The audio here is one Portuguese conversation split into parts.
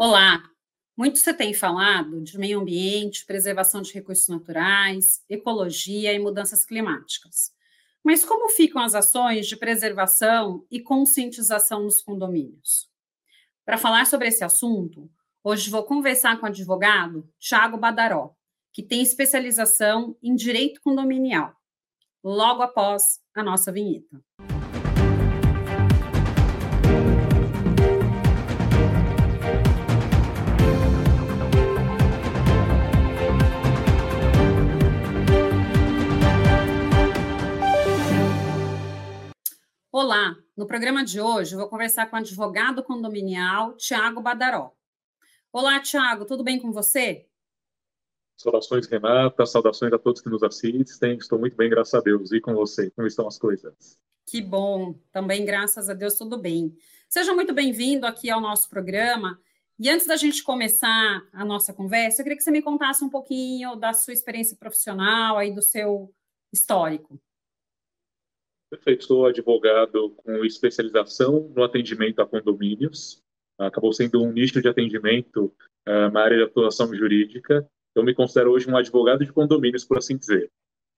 Olá! Muito você tem falado de meio ambiente, preservação de recursos naturais, ecologia e mudanças climáticas. Mas como ficam as ações de preservação e conscientização nos condomínios? Para falar sobre esse assunto, hoje vou conversar com o advogado Tiago Badaró, que tem especialização em direito condominial, logo após a nossa vinheta. Olá, no programa de hoje eu vou conversar com o advogado condominial Tiago Badaró. Olá, Tiago, tudo bem com você? Saudações, Renata, saudações a todos que nos assistem. Estou muito bem, graças a Deus. E com você, como estão as coisas? Que bom, também graças a Deus tudo bem. Seja muito bem-vindo aqui ao nosso programa. E antes da gente começar a nossa conversa, eu queria que você me contasse um pouquinho da sua experiência profissional e do seu histórico. Perfeito, sou advogado com especialização no atendimento a condomínios. Acabou sendo um nicho de atendimento uh, na área de atuação jurídica. Eu me considero hoje um advogado de condomínios, por assim dizer.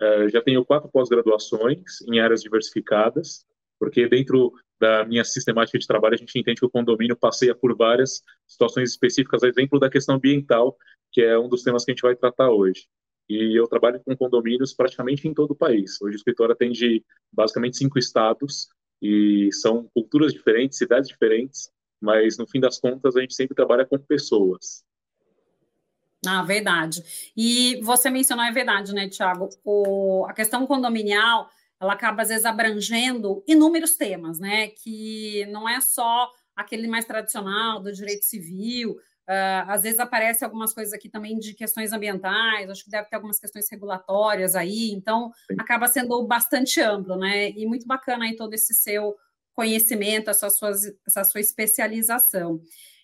Uh, já tenho quatro pós-graduações em áreas diversificadas, porque dentro da minha sistemática de trabalho a gente entende que o condomínio passeia por várias situações específicas, exemplo da questão ambiental, que é um dos temas que a gente vai tratar hoje. E eu trabalho com condomínios praticamente em todo o país. Hoje o escritório atende basicamente cinco estados e são culturas diferentes, cidades diferentes, mas no fim das contas a gente sempre trabalha com pessoas. Ah, verdade. E você mencionou, é verdade, né, Tiago? A questão condominial, ela acaba, às vezes, abrangendo inúmeros temas, né? Que não é só aquele mais tradicional do direito civil, Uh, às vezes aparece algumas coisas aqui também de questões ambientais, acho que deve ter algumas questões regulatórias aí, então Sim. acaba sendo bastante amplo, né? E muito bacana aí todo esse seu conhecimento, essa sua, essa sua especialização.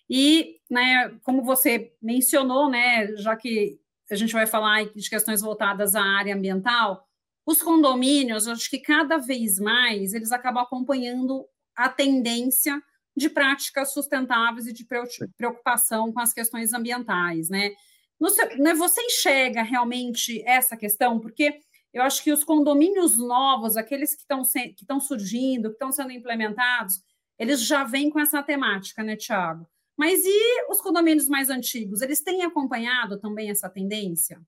E, né, como você mencionou, né, já que a gente vai falar de questões voltadas à área ambiental, os condomínios, acho que cada vez mais eles acabam acompanhando a tendência de práticas sustentáveis e de preocupação com as questões ambientais, né? né? Você enxerga realmente essa questão? Porque eu acho que os condomínios novos, aqueles que estão que estão surgindo, que estão sendo implementados, eles já vêm com essa temática, né, Tiago? Mas e os condomínios mais antigos? Eles têm acompanhado também essa tendência?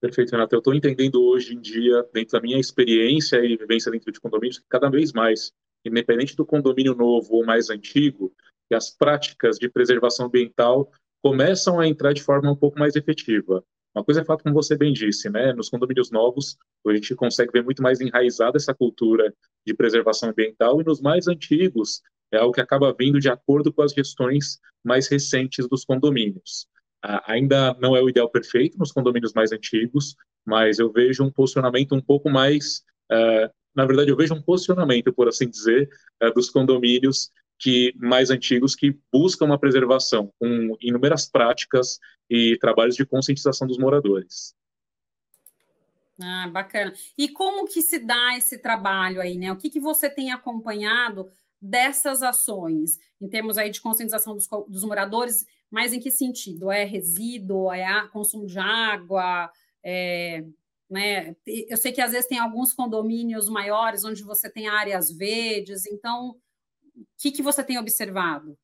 Perfeito, Renata. Eu estou entendendo hoje em dia, dentro da minha experiência e vivência dentro de condomínios, cada vez mais independente do condomínio novo ou mais antigo, que as práticas de preservação ambiental começam a entrar de forma um pouco mais efetiva. Uma coisa é fato, como você bem disse, né? Nos condomínios novos, a gente consegue ver muito mais enraizada essa cultura de preservação ambiental, e nos mais antigos, é algo que acaba vindo de acordo com as gestões mais recentes dos condomínios. ainda não é o ideal perfeito nos condomínios mais antigos, mas eu vejo um posicionamento um pouco mais uh, na verdade, eu vejo um posicionamento, por assim dizer, é, dos condomínios que mais antigos que buscam uma preservação com inúmeras práticas e trabalhos de conscientização dos moradores. Ah, bacana. E como que se dá esse trabalho aí, né? O que, que você tem acompanhado dessas ações, em termos aí de conscientização dos, dos moradores, mas em que sentido? É resíduo, é consumo de água, é, né? Eu sei que às vezes tem alguns condomínios maiores onde você tem áreas verdes, então o que, que você tem observado?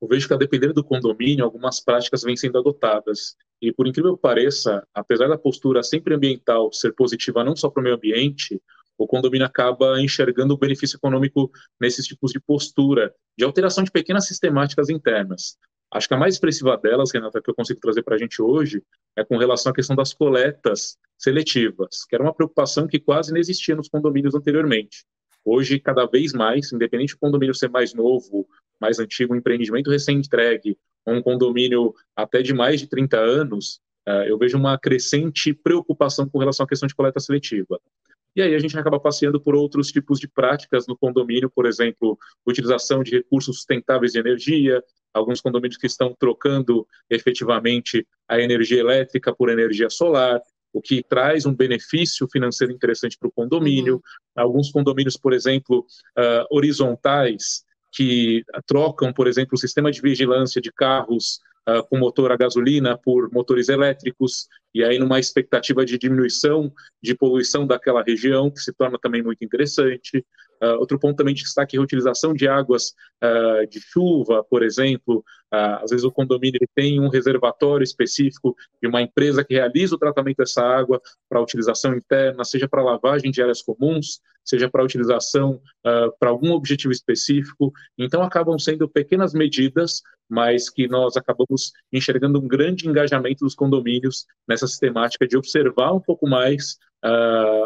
Eu vejo que, a depender do condomínio, algumas práticas vêm sendo adotadas. E, por incrível que pareça, apesar da postura sempre ambiental ser positiva não só para o meio ambiente, o condomínio acaba enxergando o benefício econômico nesses tipos de postura, de alteração de pequenas sistemáticas internas. Acho que a mais expressiva delas, Renata, que eu consigo trazer para a gente hoje, é com relação à questão das coletas seletivas, que era uma preocupação que quase não existia nos condomínios anteriormente. Hoje, cada vez mais, independente do condomínio ser mais novo, mais antigo, um empreendimento recém-entregue, um condomínio até de mais de 30 anos, eh, eu vejo uma crescente preocupação com relação à questão de coleta seletiva. E aí a gente acaba passeando por outros tipos de práticas no condomínio, por exemplo, utilização de recursos sustentáveis de energia, alguns condomínios que estão trocando efetivamente a energia elétrica por energia solar, o que traz um benefício financeiro interessante para o condomínio. Uhum. Alguns condomínios, por exemplo, uh, horizontais, que trocam, por exemplo, o sistema de vigilância de carros uh, com motor a gasolina por motores elétricos, e aí numa expectativa de diminuição de poluição daquela região, que se torna também muito interessante. Uh, outro ponto também de destaque é a reutilização de águas uh, de chuva, por exemplo. Uh, às vezes o condomínio tem um reservatório específico de uma empresa que realiza o tratamento dessa água para utilização interna, seja para lavagem de áreas comuns, seja para utilização para algum objetivo específico. Então acabam sendo pequenas medidas, mas que nós acabamos enxergando um grande engajamento dos condomínios nessa sistemática de observar um pouco mais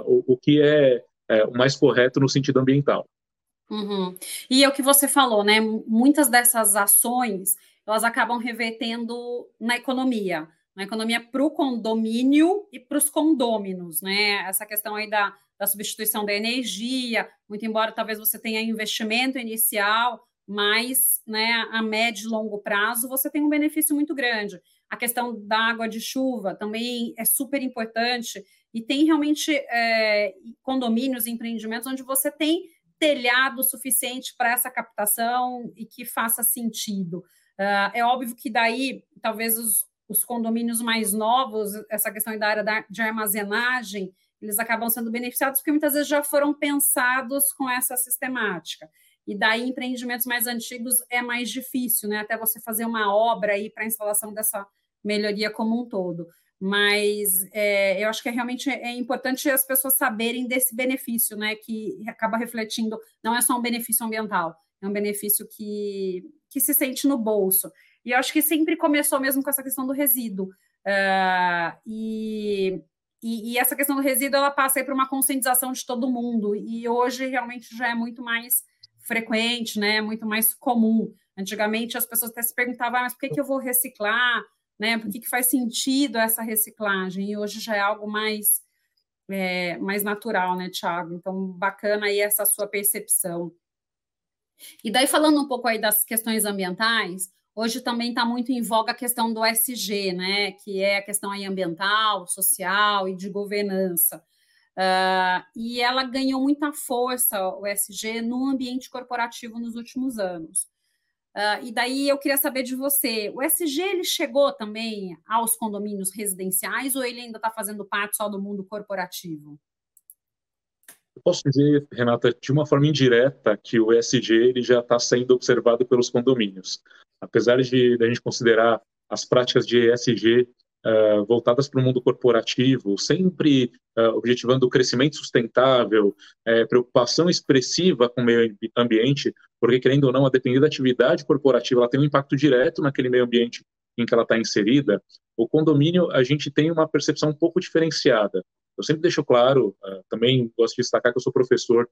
o, o que é é, o mais correto no sentido ambiental. Uhum. E é o que você falou, né? Muitas dessas ações elas acabam revertendo na economia, na economia para o condomínio e para os condôminos, né? Essa questão aí da, da substituição da energia, muito embora talvez você tenha investimento inicial, mas né, a médio e longo prazo você tem um benefício muito grande. A questão da água de chuva também é super importante e tem realmente é, condomínios, empreendimentos onde você tem telhado suficiente para essa captação e que faça sentido. Uh, é óbvio que daí, talvez os, os, condomínios mais novos, essa questão da área da, de armazenagem, eles acabam sendo beneficiados porque muitas vezes já foram pensados com essa sistemática. E daí, empreendimentos mais antigos é mais difícil, né? Até você fazer uma obra aí para a instalação dessa melhoria como um todo mas é, eu acho que é realmente é importante as pessoas saberem desse benefício, né, que acaba refletindo, não é só um benefício ambiental, é um benefício que, que se sente no bolso. E eu acho que sempre começou mesmo com essa questão do resíduo. Uh, e, e, e, essa questão do resíduo, ela passa aí para uma conscientização de todo mundo, e hoje realmente já é muito mais frequente, né, muito mais comum. Antigamente as pessoas até se perguntavam, ah, mas por que, que eu vou reciclar? Né? Por que, que faz sentido essa reciclagem? E hoje já é algo mais, é, mais natural, né, Tiago? Então, bacana aí essa sua percepção. E daí, falando um pouco aí das questões ambientais, hoje também está muito em voga a questão do SG, né? Que é a questão aí ambiental, social e de governança. Uh, e ela ganhou muita força, o SG, no ambiente corporativo nos últimos anos. Uh, e daí eu queria saber de você, o SG ele chegou também aos condomínios residenciais ou ele ainda está fazendo parte só do mundo corporativo? Eu posso dizer, Renata, de uma forma indireta, que o ESG ele já está sendo observado pelos condomínios. Apesar de, de a gente considerar as práticas de ESG uh, voltadas para o mundo corporativo, sempre uh, objetivando o crescimento sustentável, uh, preocupação expressiva com o meio ambiente, porque, querendo ou não, a depender da atividade corporativa, ela tem um impacto direto naquele meio ambiente em que ela está inserida. O condomínio, a gente tem uma percepção um pouco diferenciada. Eu sempre deixo claro, uh, também gosto de destacar que eu sou professor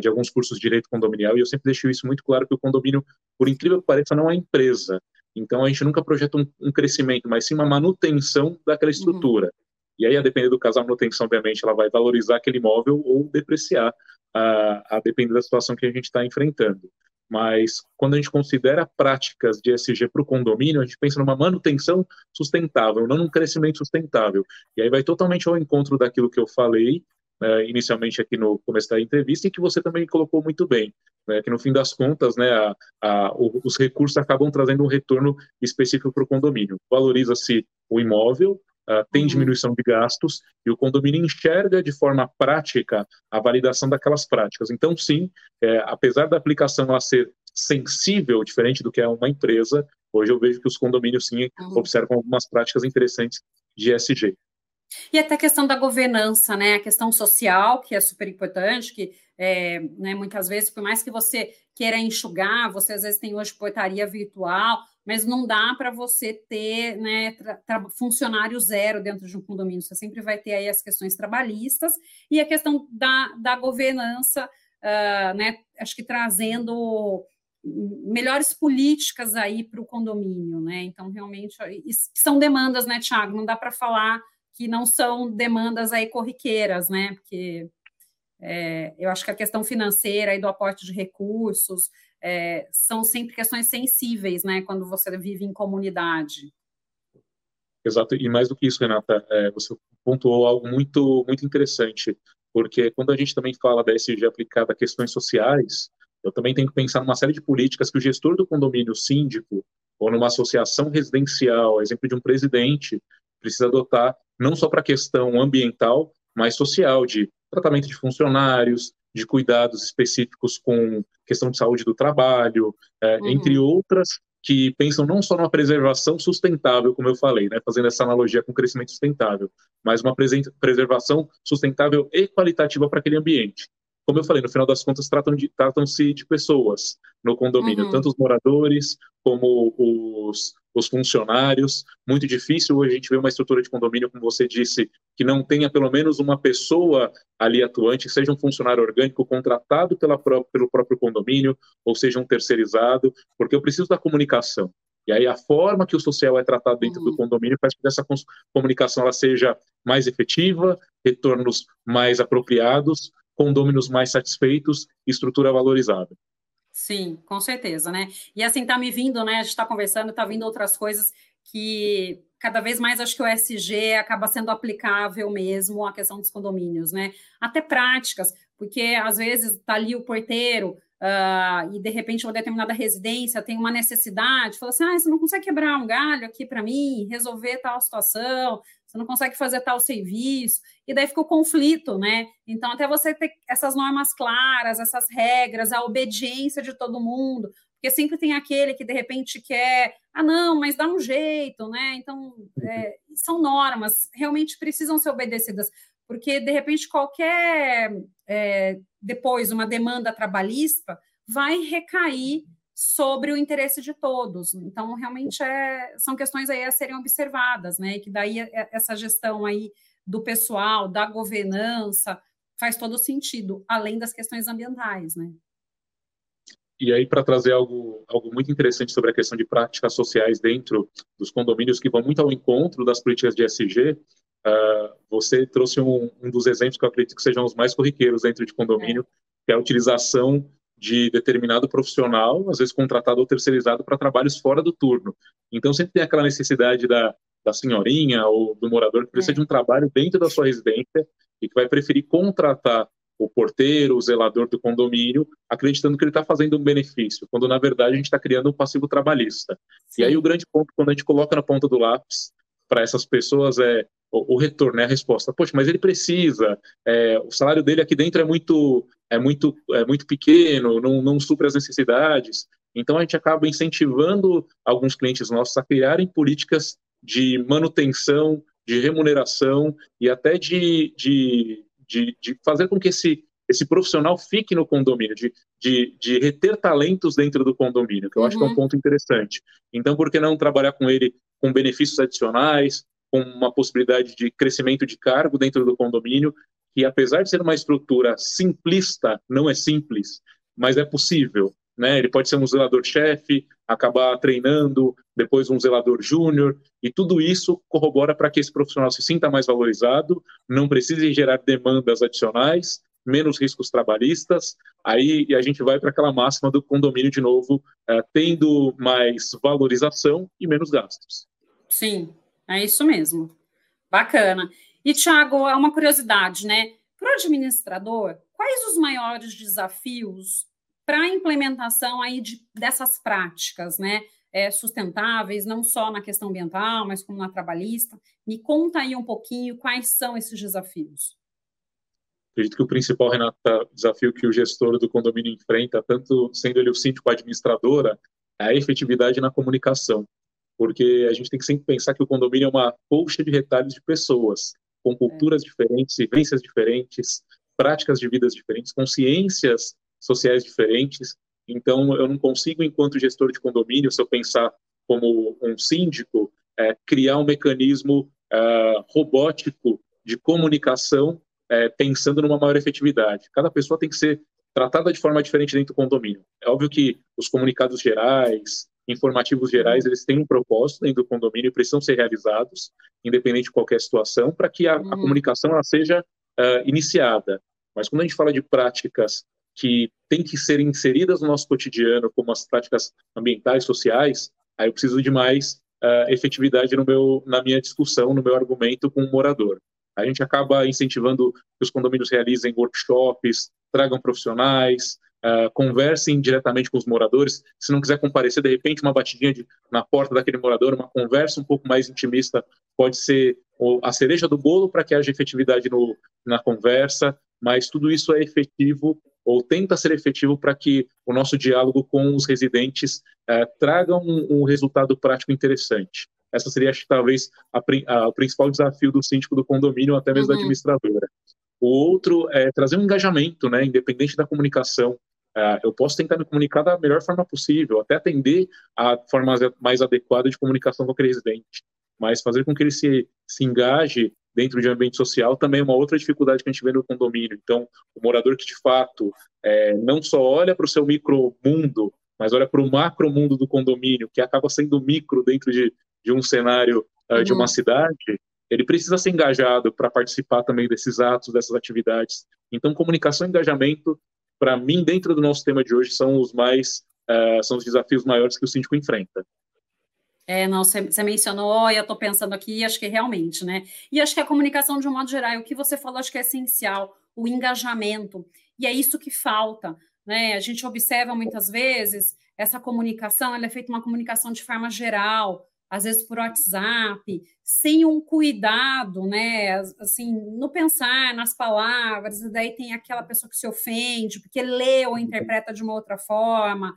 de alguns cursos de direito condominial e eu sempre deixo isso muito claro que o condomínio, por incrível que pareça, não é empresa. Então a gente nunca projeta um, um crescimento, mas sim uma manutenção daquela uhum. estrutura. Uhum. E aí, a depender do caso, a manutenção, obviamente, ela vai valorizar aquele imóvel ou depreciar, a, a depender da situação que a gente está enfrentando. Mas quando a gente considera práticas de ESG para o condomínio, a gente pensa numa manutenção sustentável, não num crescimento sustentável. E aí vai totalmente ao encontro daquilo que eu falei né, inicialmente aqui no começo da entrevista e que você também colocou muito bem, né, que no fim das contas, né, a, a, os recursos acabam trazendo um retorno específico para o condomínio. Valoriza-se o imóvel, Uh, tem uhum. diminuição de gastos e o condomínio enxerga de forma prática a validação daquelas práticas. Então, sim, é, apesar da aplicação ela ser sensível, diferente do que é uma empresa, hoje eu vejo que os condomínios, sim, uhum. observam algumas práticas interessantes de ESG. E até a questão da governança, né? A questão social, que é super importante, que é, né, muitas vezes, por mais que você queira enxugar, você às vezes tem hoje portaria virtual, mas não dá para você ter né, funcionário zero dentro de um condomínio. Você sempre vai ter aí as questões trabalhistas e a questão da, da governança, uh, né? Acho que trazendo melhores políticas aí para o condomínio, né? Então, realmente, são demandas, né, Tiago? Não dá para falar que não são demandas aí corriqueiras, né? Porque é, eu acho que a questão financeira e do aporte de recursos é, são sempre questões sensíveis, né? Quando você vive em comunidade. Exato, e mais do que isso, Renata, é, você pontuou algo muito, muito interessante, porque quando a gente também fala da SG aplicada a questões sociais, eu também tenho que pensar numa série de políticas que o gestor do condomínio síndico ou numa associação residencial, exemplo de um presidente, precisa adotar não só para a questão ambiental, mas social, de tratamento de funcionários, de cuidados específicos com questão de saúde do trabalho, é, uhum. entre outras, que pensam não só numa preservação sustentável, como eu falei, né, fazendo essa analogia com crescimento sustentável, mas uma preservação sustentável e qualitativa para aquele ambiente como eu falei, no final das contas, tratam-se de, tratam de pessoas no condomínio, uhum. tanto os moradores como os, os funcionários. Muito difícil hoje a gente ver uma estrutura de condomínio, como você disse, que não tenha pelo menos uma pessoa ali atuante, seja um funcionário orgânico contratado pela, pelo próprio condomínio, ou seja um terceirizado, porque eu preciso da comunicação. E aí a forma que o social é tratado dentro uhum. do condomínio faz com que essa comunicação ela seja mais efetiva, retornos mais apropriados, condôminos mais satisfeitos, estrutura valorizada. Sim, com certeza, né? E assim, tá me vindo, né? A gente está conversando, tá vindo outras coisas que cada vez mais acho que o SG acaba sendo aplicável mesmo à questão dos condomínios, né? Até práticas, porque às vezes tá ali o porteiro uh, e de repente uma determinada residência tem uma necessidade, fala assim, ah, você não consegue quebrar um galho aqui para mim, resolver tal situação, você não consegue fazer tal serviço, e daí fica o conflito, né? Então, até você ter essas normas claras, essas regras, a obediência de todo mundo, porque sempre tem aquele que de repente quer, ah, não, mas dá um jeito, né? Então, é, são normas, realmente precisam ser obedecidas, porque de repente qualquer, é, depois, uma demanda trabalhista vai recair sobre o interesse de todos. Então, realmente é, são questões aí a serem observadas, né? E que daí é, é, essa gestão aí do pessoal, da governança, faz todo sentido, além das questões ambientais, né? E aí, para trazer algo, algo muito interessante sobre a questão de práticas sociais dentro dos condomínios, que vão muito ao encontro das políticas de SG, uh, ah, você trouxe um, um, dos exemplos que eu acredito que sejam os mais corriqueiros dentro de condomínio, é. que é a utilização de determinado profissional, às vezes contratado ou terceirizado para trabalhos fora do turno. Então sempre tem aquela necessidade da, da senhorinha ou do morador que precisa é. de um trabalho dentro da sua residência e que vai preferir contratar o porteiro, o zelador do condomínio, acreditando que ele está fazendo um benefício, quando na verdade a gente está criando um passivo trabalhista. Sim. E aí o grande ponto, quando a gente coloca na ponta do lápis para essas pessoas é o, o retorno, é a resposta. Poxa, mas ele precisa, é, o salário dele aqui dentro é muito é muito, é muito pequeno, não, não supre as necessidades. Então, a gente acaba incentivando alguns clientes nossos a criarem políticas de manutenção, de remuneração e até de, de, de, de fazer com que esse, esse profissional fique no condomínio, de, de, de reter talentos dentro do condomínio, que eu uhum. acho que é um uhum. ponto interessante. Então, por que não trabalhar com ele com benefícios adicionais, com uma possibilidade de crescimento de cargo dentro do condomínio que apesar de ser uma estrutura simplista, não é simples, mas é possível. Né? Ele pode ser um zelador-chefe, acabar treinando, depois um zelador júnior, e tudo isso corrobora para que esse profissional se sinta mais valorizado, não precise gerar demandas adicionais, menos riscos trabalhistas, aí a gente vai para aquela máxima do condomínio de novo, é, tendo mais valorização e menos gastos. Sim, é isso mesmo. Bacana. E, Tiago, é uma curiosidade, né? Para o administrador, quais os maiores desafios para a implementação aí de, dessas práticas, né? É, sustentáveis, não só na questão ambiental, mas como na trabalhista. Me conta aí um pouquinho quais são esses desafios. Acredito que o principal, Renata, desafio que o gestor do condomínio enfrenta, tanto sendo ele o síndico administradora, é a efetividade na comunicação. Porque a gente tem que sempre pensar que o condomínio é uma colcha de retalhos de pessoas com é. culturas é. diferentes, vivências diferentes, práticas de vidas diferentes, consciências sociais diferentes. Então, eu não consigo, enquanto gestor de condomínio, se eu pensar como um síndico, é, criar um mecanismo é, robótico de comunicação é, pensando numa maior efetividade. Cada pessoa tem que ser tratada de forma diferente dentro do condomínio. É óbvio que os comunicados gerais, informativos gerais, eles têm um propósito dentro do condomínio e precisam ser realizados, independente de qualquer situação, para que a, a, uhum. comunicação ela seja uh, iniciada. Mas quando a gente fala de práticas que têm que ser inseridas no nosso cotidiano, como as práticas ambientais, sociais, aí eu preciso de mais uh, efetividade no meu, na minha discussão, no meu argumento com o morador. A gente acaba incentivando que os condomínios realizem workshops, tragam profissionais, uh, conversem diretamente com os moradores. Se não quiser comparecer, de repente, uma batidinha de, na porta daquele morador, uma conversa um pouco mais intimista pode ser a cereja do bolo para que haja efetividade no, na conversa, mas tudo isso é efetivo ou tenta ser efetivo para que o nosso diálogo com os residentes uh, traga um, um, resultado prático interessante. Essa seria, acho, talvez, a, a, o principal desafio do síndico do condomínio, até mesmo uhum. da administradora. O outro é trazer um engajamento, né, independente da comunicação. Uh, eu posso tentar me comunicar da melhor forma possível, até atender a forma mais adequada de comunicação com aquele residente, mas fazer com que ele se, se engaje dentro de um ambiente social também é uma outra dificuldade que a gente vê no condomínio. Então, o morador que de fato é, não só olha para o seu micro mundo, mas olha para o macro mundo do condomínio, que acaba sendo micro dentro de, de um cenário uh, uhum. de uma uhum. cidade, ele precisa ser engajado para participar também desses atos, dessas atividades. Então, comunicação e engajamento para mim, dentro do nosso tema de hoje, são os mais uh, são os desafios maiores que o síndico enfrenta. É, não, você, mencionou, e eu estou pensando aqui, acho que realmente, né? E acho que a comunicação, de um modo geral, o que você falou, acho que é essencial, o engajamento, e é isso que falta, né? A gente observa muitas vezes essa comunicação, ela é feita uma comunicação de forma geral, às vezes por WhatsApp, sem um cuidado, né? Assim, no pensar, nas palavras, e daí tem aquela pessoa que se ofende, porque lê ou interpreta de uma outra forma.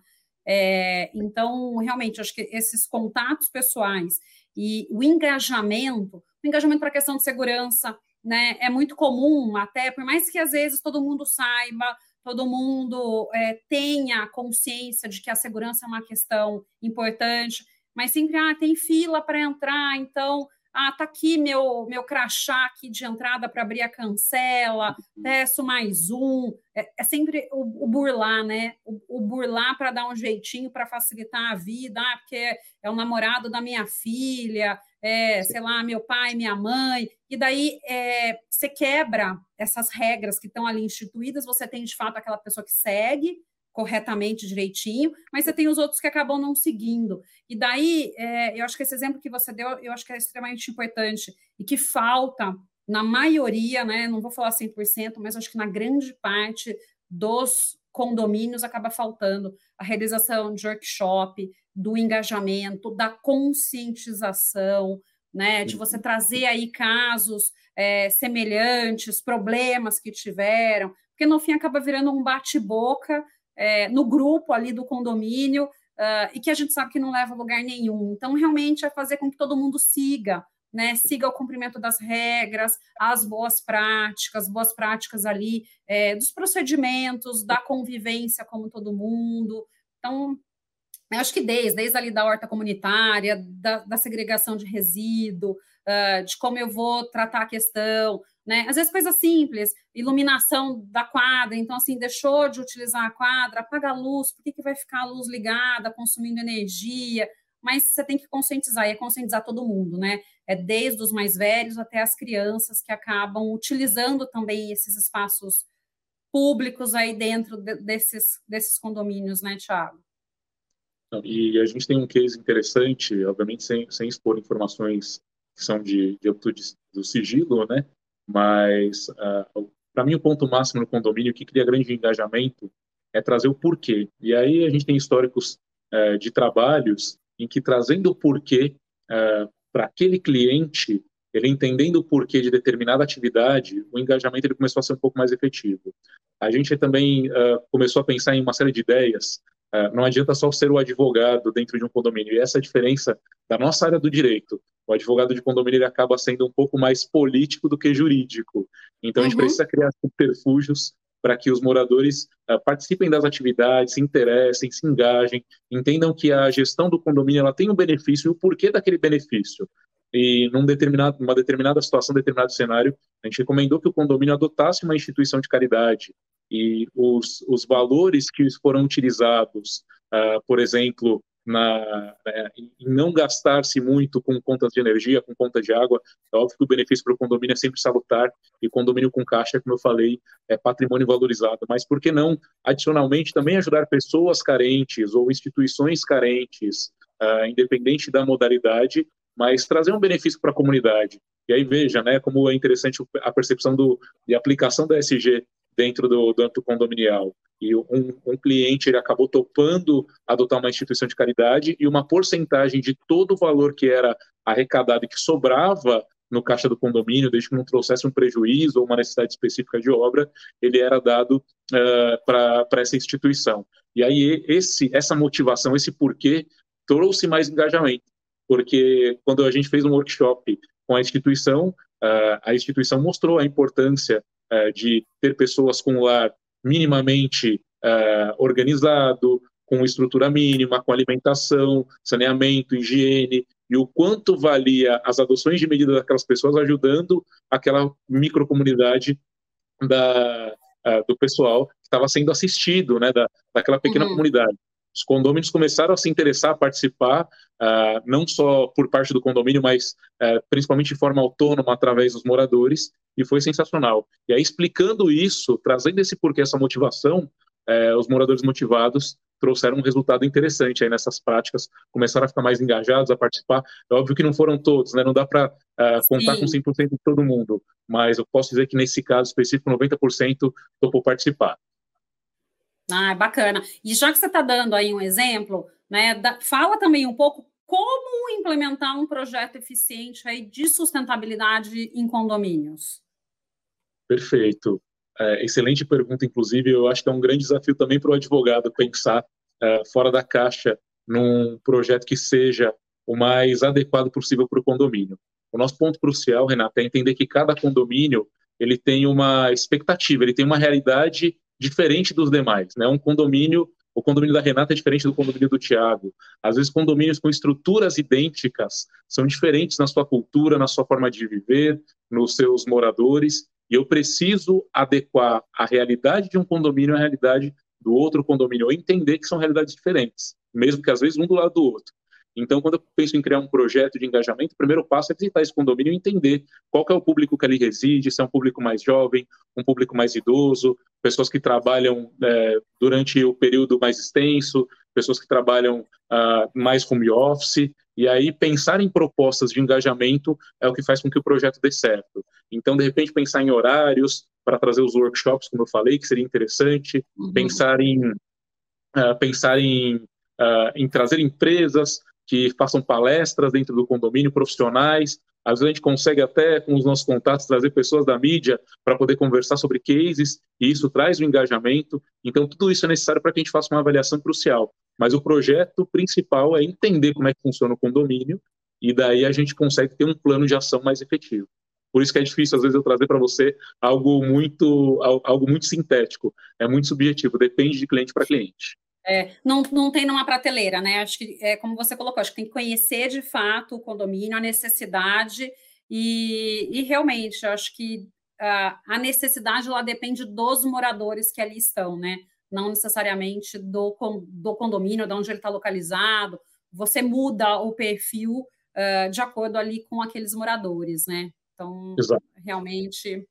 É, então, realmente, acho que esses contatos pessoais e o engajamento, o engajamento para a questão de segurança, né? É muito comum, até, por mais que às vezes todo mundo saiba, todo mundo é, tenha consciência de que a segurança é uma questão importante mas sempre ah, tem fila para entrar, então ah, tá aqui meu meu crachá aqui de entrada para abrir a cancela, peço mais um. É, é sempre o, o, burlar, né? O, o burlar para dar um jeitinho para facilitar a vida, ah, porque é o namorado da minha filha, é, sei lá, meu pai, minha mãe, e daí é, você quebra essas regras que estão ali instituídas, você tem de fato aquela pessoa que segue, corretamente, direitinho, mas você tem os outros que acabam não seguindo. E daí, é, eu acho que esse exemplo que você deu, eu acho que é extremamente importante e que falta na maioria, né, não vou falar 100%, mas acho que na grande parte dos condomínios acaba faltando a realização de workshop, do engajamento, da conscientização, né, de você trazer aí casos é, semelhantes, problemas que tiveram, porque no fim acaba virando um bate-boca é, no grupo ali do condomínio uh, e que a gente sabe que não leva a lugar nenhum. Então, realmente é fazer com que todo mundo siga, né? Siga o cumprimento das regras, as boas práticas, boas práticas ali é, dos procedimentos, da convivência como todo mundo. Então, eu acho que desde, desde ali da horta comunitária, da, da segregação de resíduo, uh, de como eu vou tratar a questão, né? Às vezes coisa simples, iluminação da quadra, então assim, deixou de utilizar a quadra, apaga a luz, por que, que vai ficar a luz ligada, consumindo energia? Mas você tem que conscientizar, e é conscientizar todo mundo, né? É desde os mais velhos até as crianças que acabam utilizando também esses espaços públicos aí dentro de, desses, desses condomínios, né, Tiago? E a gente tem um case interessante, obviamente sem, sem expor informações que são de, de do sigilo, né? Mas, uh, ah, para mim, o ponto máximo no condomínio que cria grande engajamento é trazer o porquê. E aí a gente tem históricos uh, de trabalhos em que, trazendo o porquê uh, para aquele cliente, ele entendendo o porquê de determinada atividade, o engajamento ele começou a ser um pouco mais efetivo. A gente também uh, começou a pensar em uma série de ideias. Uh, não adianta só ser o advogado dentro de um condomínio. E essa é a diferença da nossa área do direito o advogado de condomínio ele acaba sendo um pouco mais político do que jurídico. Então, a gente uhum. precisa criar subterfúgios para que os moradores uh, participem das atividades, se interessem, se engajem, entendam que a gestão do condomínio ela tem um benefício e o porquê daquele benefício. E num determinado, numa determinada situação, determinado cenário, a gente recomendou que o condomínio adotasse uma instituição de caridade e os, os valores que foram utilizados, uh, por exemplo, na, né, em não gastar-se muito com contas de energia, com conta de água. É óbvio que o benefício para o condomínio é sempre salutar, e condomínio com caixa, como eu falei, é patrimônio valorizado. Mas por que não, adicionalmente, também ajudar pessoas carentes ou instituições carentes, uh, independente da modalidade, mas trazer um benefício para a comunidade. E aí veja, né, como é interessante a percepção do, e aplicação da SG dentro do, do âmbito condominial. e um, um, cliente ele acabou topando adotar uma instituição de caridade e uma porcentagem de todo o valor que era arrecadado e que sobrava no caixa do condomínio, desde que não trouxesse um prejuízo ou uma necessidade específica de obra, ele era dado uh, para essa instituição. E aí esse, essa motivação, esse porquê, trouxe mais engajamento, porque quando a gente fez um workshop com a instituição, a instituição mostrou a importância de ter pessoas com lar minimamente organizado, com estrutura mínima, com alimentação, saneamento, higiene, e o quanto valia as adoções de medida daquelas pessoas ajudando aquela microcomunidade da, do pessoal que estava sendo assistido, né, da, daquela pequena uhum. comunidade. Os condôminos começaram a se interessar, a participar, uh, não só por parte do condomínio, mas uh, principalmente de forma autônoma através dos moradores, e foi sensacional. E aí, explicando isso, trazendo esse porquê, essa motivação, eh, os moradores motivados trouxeram um resultado interessante aí nessas práticas, começaram a ficar mais engajados, a participar. É óbvio que não foram todos, né? Não dá para uh, eh, contar Sim. com 100% de todo mundo, mas eu posso dizer que nesse caso específico, 90% topou participar. Ah, bacana. E já que você está dando aí um exemplo, né, da, fala também um pouco como implementar um projeto eficiente aí de sustentabilidade em condomínios. Perfeito. É, excelente pergunta, inclusive. Eu acho que é um grande desafio também para o advogado pensar é, fora da caixa num projeto que seja o mais adequado possível para o condomínio. O nosso ponto crucial, Renata, é entender que cada condomínio ele tem uma expectativa, ele tem uma realidade diferente dos demais. Né? Um condomínio, o condomínio da Renata é diferente do condomínio do Tiago. Às vezes, condomínios com estruturas idênticas são diferentes na sua cultura, na sua forma de viver, nos seus moradores. E eu preciso adequar a realidade de um condomínio à realidade do outro condomínio, ou entender que são realidades diferentes, mesmo que às vezes um do lado do outro. Então, quando eu penso em criar um projeto de engajamento, o primeiro passo é visitar esse condomínio e entender qual é o público que ali reside, se é um público mais jovem, um público mais idoso, pessoas que trabalham é, durante o período mais extenso, pessoas que trabalham uh, mais home office, e aí pensar em propostas de engajamento é o que faz com que o projeto dê certo. Então, de repente, pensar em horários para trazer os workshops, como eu falei, que seria interessante, uhum. pensar em uh, pensar em, uh, em trazer empresas que façam palestras dentro do condomínio, profissionais. Às vezes a gente consegue até, com os nossos contatos, trazer pessoas da mídia para poder conversar sobre cases, e isso traz o um engajamento. Então, tudo isso é necessário para que a gente faça uma avaliação crucial. Mas o projeto principal é entender como é que funciona o condomínio e daí a gente consegue ter um plano de ação mais efetivo. Por isso que é difícil, às vezes, eu trazer para você algo muito, algo muito sintético. É muito subjetivo, depende de cliente para cliente. É, não, não tem numa prateleira, né? Acho que, é como você colocou, acho que tem que conhecer de fato o condomínio, a necessidade, e, e realmente, acho que uh, a necessidade lá depende dos moradores que ali estão, né? não necessariamente do, do condomínio, de onde ele está localizado. Você muda o perfil uh, de acordo ali com aqueles moradores, né? Então, Exato. realmente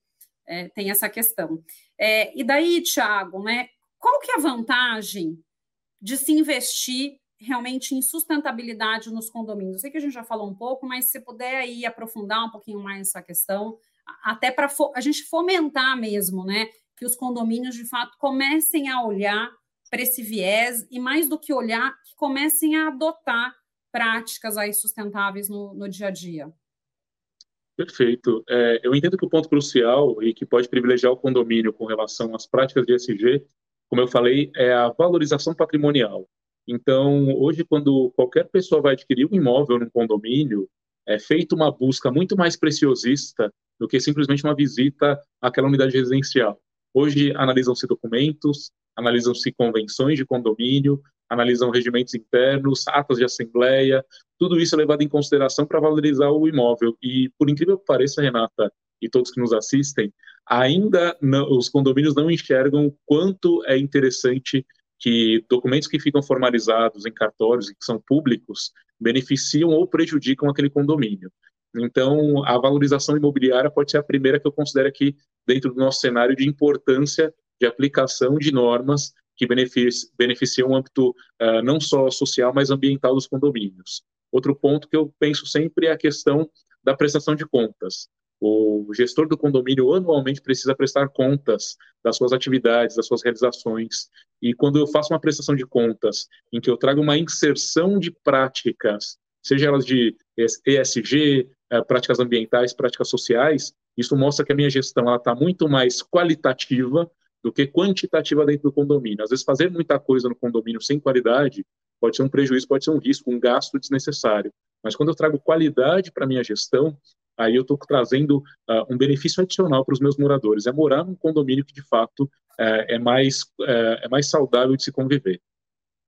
é, tem essa questão. É, e daí, Tiago, né? Qual que é a vantagem de se investir realmente em sustentabilidade nos condomínios? Eu sei que a gente já falou um pouco, mas se puder aí aprofundar um pouquinho mais essa questão, até para a gente fomentar mesmo, né? que os condomínios, de fato, comecem a olhar para esse viés e, mais do que olhar, que comecem a adotar práticas aí sustentáveis no, no dia a dia. Perfeito. É, eu entendo que o ponto crucial e que pode privilegiar o condomínio com relação às práticas de SG, como eu falei, é a valorização patrimonial. Então, hoje, quando qualquer pessoa vai adquirir um imóvel num condomínio, é feita uma busca muito mais preciosista do que simplesmente uma visita àquela unidade residencial. Hoje analisam-se documentos, analisam-se convenções de condomínio, analisam regimentos internos, atas de assembleia, tudo isso é levado em consideração para valorizar o imóvel. E, por incrível que pareça, Renata, e todos que nos assistem, ainda não, os condomínios não enxergam quanto é interessante que documentos que ficam formalizados em cartórios e que são públicos beneficiam ou prejudicam aquele condomínio. Então, a valorização imobiliária pode ser a primeira que eu considero aqui dentro do nosso cenário de importância de aplicação de normas que beneficiam o âmbito uh, não só social, mas ambiental dos condomínios. Outro ponto que eu penso sempre é a questão da prestação de contas. O gestor do condomínio anualmente precisa prestar contas das suas atividades, das suas realizações. E quando eu faço uma prestação de contas em que eu trago uma inserção de práticas, seja elas de ESG, eh, práticas ambientais, práticas sociais, isso mostra que a minha gestão está muito mais qualitativa do que quantitativa dentro do condomínio. Às vezes, fazer muita coisa no condomínio sem qualidade pode ser um prejuízo, pode ser um risco, um gasto desnecessário. Mas quando eu trago qualidade para a minha gestão, aí eu estou trazendo uh, um benefício adicional para os meus moradores. É morar num condomínio que, de fato, uh, é, mais, uh, é mais saudável de se conviver.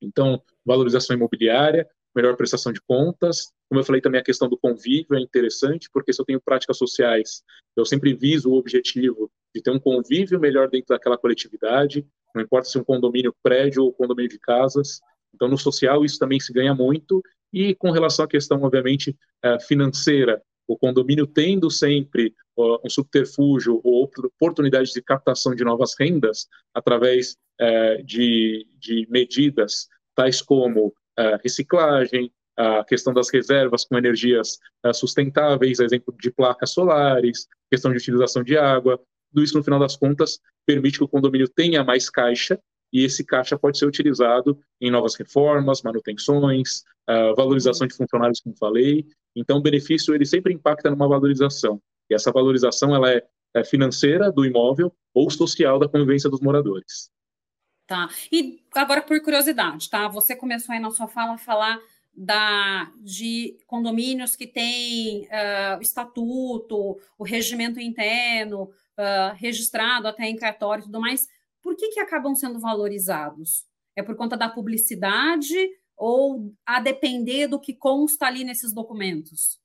Então, valorização imobiliária, melhor prestação de contas. Como eu falei também, a questão do convívio é interessante, porque se eu tenho práticas sociais, eu sempre viso o objetivo de ter um convívio melhor dentro daquela coletividade, não importa se é um condomínio prédio ou condomínio de casas. Então, no social, isso também se ganha muito. E com relação à questão, obviamente, eh, financeira, o condomínio tendo sempre um subterfúgio ou oportunidades de captação de novas rendas através eh, de, de medidas tais como reciclagem, a questão das reservas com energias sustentáveis, exemplo de placas solares, questão de utilização de água, tudo isso, no final das contas, permite que o condomínio tenha mais caixa e esse caixa pode ser utilizado em novas reformas, manutenções, uh, valorização de funcionários, como falei. Então, o benefício ele sempre impacta numa valorização. E essa valorização ela é, é financeira do imóvel ou social da convivência dos moradores. Tá. E agora, por curiosidade, tá? Você começou aí na sua fala a falar da, de condomínios que têm uh, estatuto, o regimento interno, uh, registrado até em cartório e tudo mais. Por que, que acabam sendo valorizados? É por conta da publicidade ou a depender do que consta ali nesses documentos?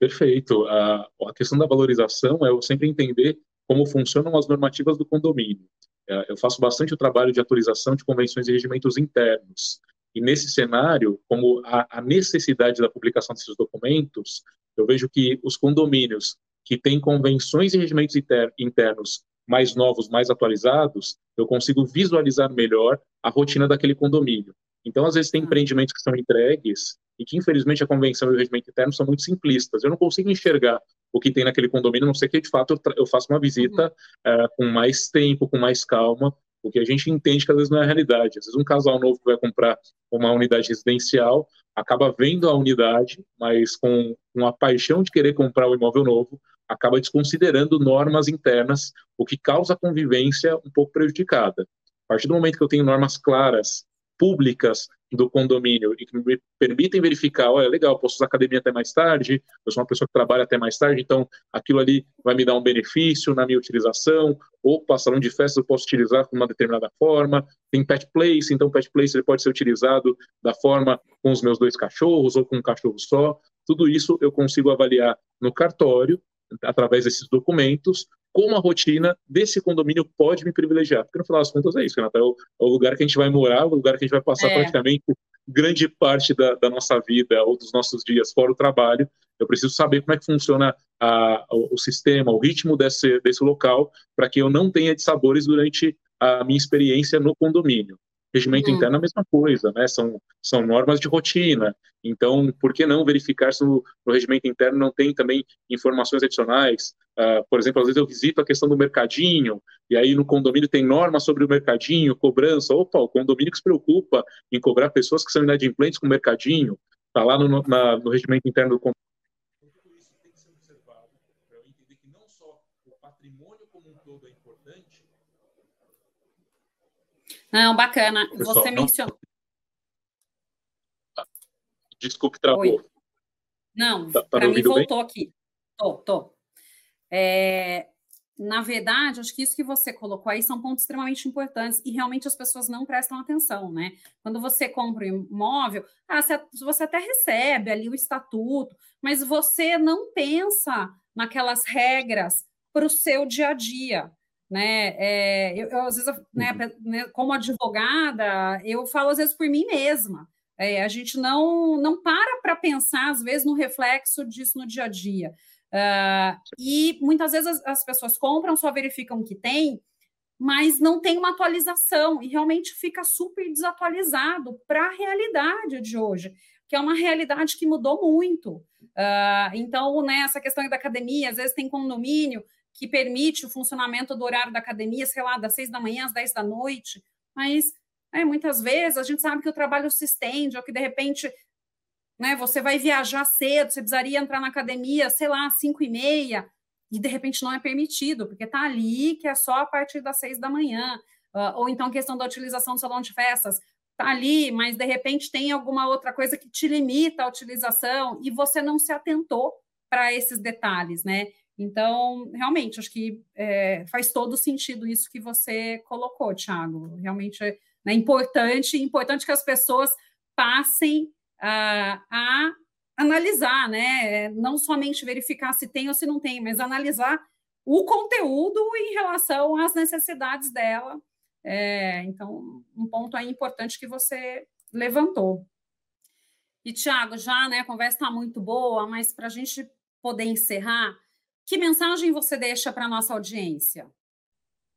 Perfeito. A, a questão da valorização é eu sempre entender como funcionam as normativas do condomínio. É, eu faço bastante o trabalho de atualização de convenções e regimentos internos. E nesse cenário, como a, a necessidade da publicação desses documentos, eu vejo que os condomínios que têm convenções e regimentos inter, internos mais novos, mais atualizados, eu consigo visualizar melhor a rotina daquele condomínio. Então, às vezes, tem hum. empreendimentos que são entregues e que, infelizmente, a convenção e o regimento interno são muito simplistas. Eu não consigo enxergar o que tem naquele condomínio, a não ser que, de fato, eu, eu faça uma visita uhum. uh, com mais tempo, com mais calma, porque a gente entende que, às vezes, não é a realidade. Às vezes, um casal novo que vai comprar uma unidade residencial acaba vendo a unidade, mas com, com a paixão de querer comprar o imóvel novo, acaba desconsiderando normas internas, o que causa a convivência um pouco prejudicada. A partir do momento que eu tenho normas claras públicas do condomínio e que me permitem verificar, olha, legal, posso usar academia até mais tarde, eu sou uma pessoa que trabalha até mais tarde, então aquilo ali vai me dar um benefício na minha utilização, ou salão de festas eu posso utilizar de uma determinada forma, tem pet place, então pet place ele pode ser utilizado da forma com os meus dois cachorros ou com um cachorro só, tudo isso eu consigo avaliar no cartório, através desses documentos, como a rotina desse condomínio pode me privilegiar. Porque no final das contas é isso, Renata, é o, é o lugar que a gente vai morar, o lugar que a gente vai passar é. praticamente grande parte da, da, nossa vida ou dos nossos dias fora o trabalho. Eu preciso saber como é que funciona a, o, o sistema, o ritmo desse, desse local, para que eu não tenha dissabores durante a minha experiência no condomínio. Regimento interno é a mesma coisa, né? São, são normas de rotina. Então, por que não verificar se no, no regimento interno não tem também informações adicionais? Uh, por exemplo, às vezes eu visito a questão do mercadinho, e aí no condomínio tem normas sobre o mercadinho, cobrança. Opa, o condomínio que se preocupa em cobrar pessoas que são inadimplentes com o mercadinho, está lá no, na, no regimento interno do condomínio. Tudo isso tem que ser observado para eu entender que não só o patrimônio como um todo é importante, não, bacana. Pessoal, Você não... mencionou. Desculpe, travou. Oi. Não, tá, tá para mim voltou bem? aqui. Tô, tô. É, na verdade, acho que isso que você colocou aí são pontos extremamente importantes e realmente as pessoas não prestam atenção, né? Quando você compra um imóvel, ah, você até recebe ali o estatuto, mas você não pensa naquelas regras para o seu dia a dia né? É, eu, eu, às vezes, né, uhum. né, como advogada, eu falo às vezes por mim mesma. É, a gente não não para para pensar às vezes no reflexo disso no dia a dia. Uh, e muitas vezes as, as, pessoas compram, só verificam que tem, mas não tem uma atualização e realmente fica super desatualizado para a realidade de hoje. que é uma realidade que mudou muito. Uh, então, né, essa questão da academia, às vezes tem condomínio que permite o funcionamento do horário da academia, sei lá, das seis da manhã às dez da noite, mas né, muitas vezes a gente sabe que o trabalho se estende, ou que de repente né, você vai viajar cedo, você precisaria entrar na academia, sei lá, às cinco e meia, e de repente não é permitido, porque está ali que é só a partir das seis da manhã. Uh, ou então questão da utilização do salão de festas, está ali, mas de repente tem alguma outra coisa que te limita a utilização e você não se atentou para esses detalhes, né? Então, realmente, acho que é, faz todo sentido isso que você colocou, Thiago. Realmente é né, importante, importante que as pessoas passem a, analisar, né? Não somente verificar se tem ou se não tem, mas analisar o conteúdo em relação às necessidades dela. É, então, um ponto aí importante que você levantou. E, Tiago, já né, a conversa está muito boa, mas para a gente poder encerrar, que mensagem você deixa para a nossa audiência?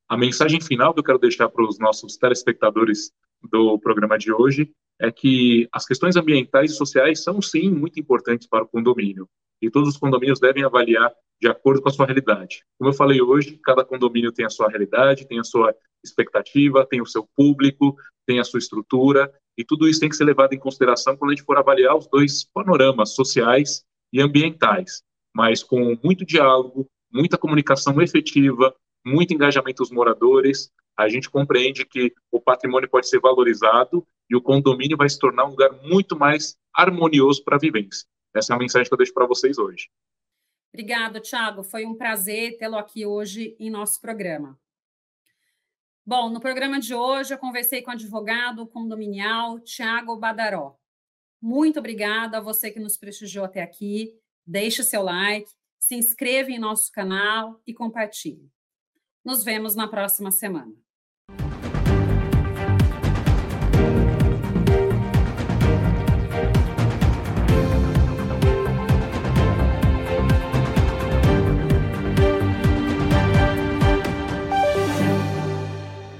A mensagem final que eu quero deixar para os nossos telespectadores do programa de hoje é que as questões ambientais e sociais são, sim, muito importantes para o condomínio. E todos os condomínios devem avaliar de acordo com a sua realidade. Como eu falei hoje, cada condomínio tem a sua realidade, tem a sua expectativa, tem o seu público, tem a sua estrutura, e tudo isso tem que ser levado em consideração quando a gente for avaliar os dois panoramas sociais e ambientais mas com muito diálogo, muita comunicação efetiva, muito engajamento dos moradores, a gente compreende que o patrimônio pode ser valorizado e o condomínio vai se tornar um lugar muito mais harmonioso para a vivência. Essa é a mensagem que eu deixo para vocês hoje. Obrigada, Tiago. Foi um prazer tê-lo aqui hoje em nosso programa. Bom, no programa de hoje eu conversei com o advogado condominial Tiago Badaró. Muito obrigada a você que nos prestigiou até aqui deixe seu like, se inscreva em nosso canal e compartilhe. Nos vemos na próxima semana.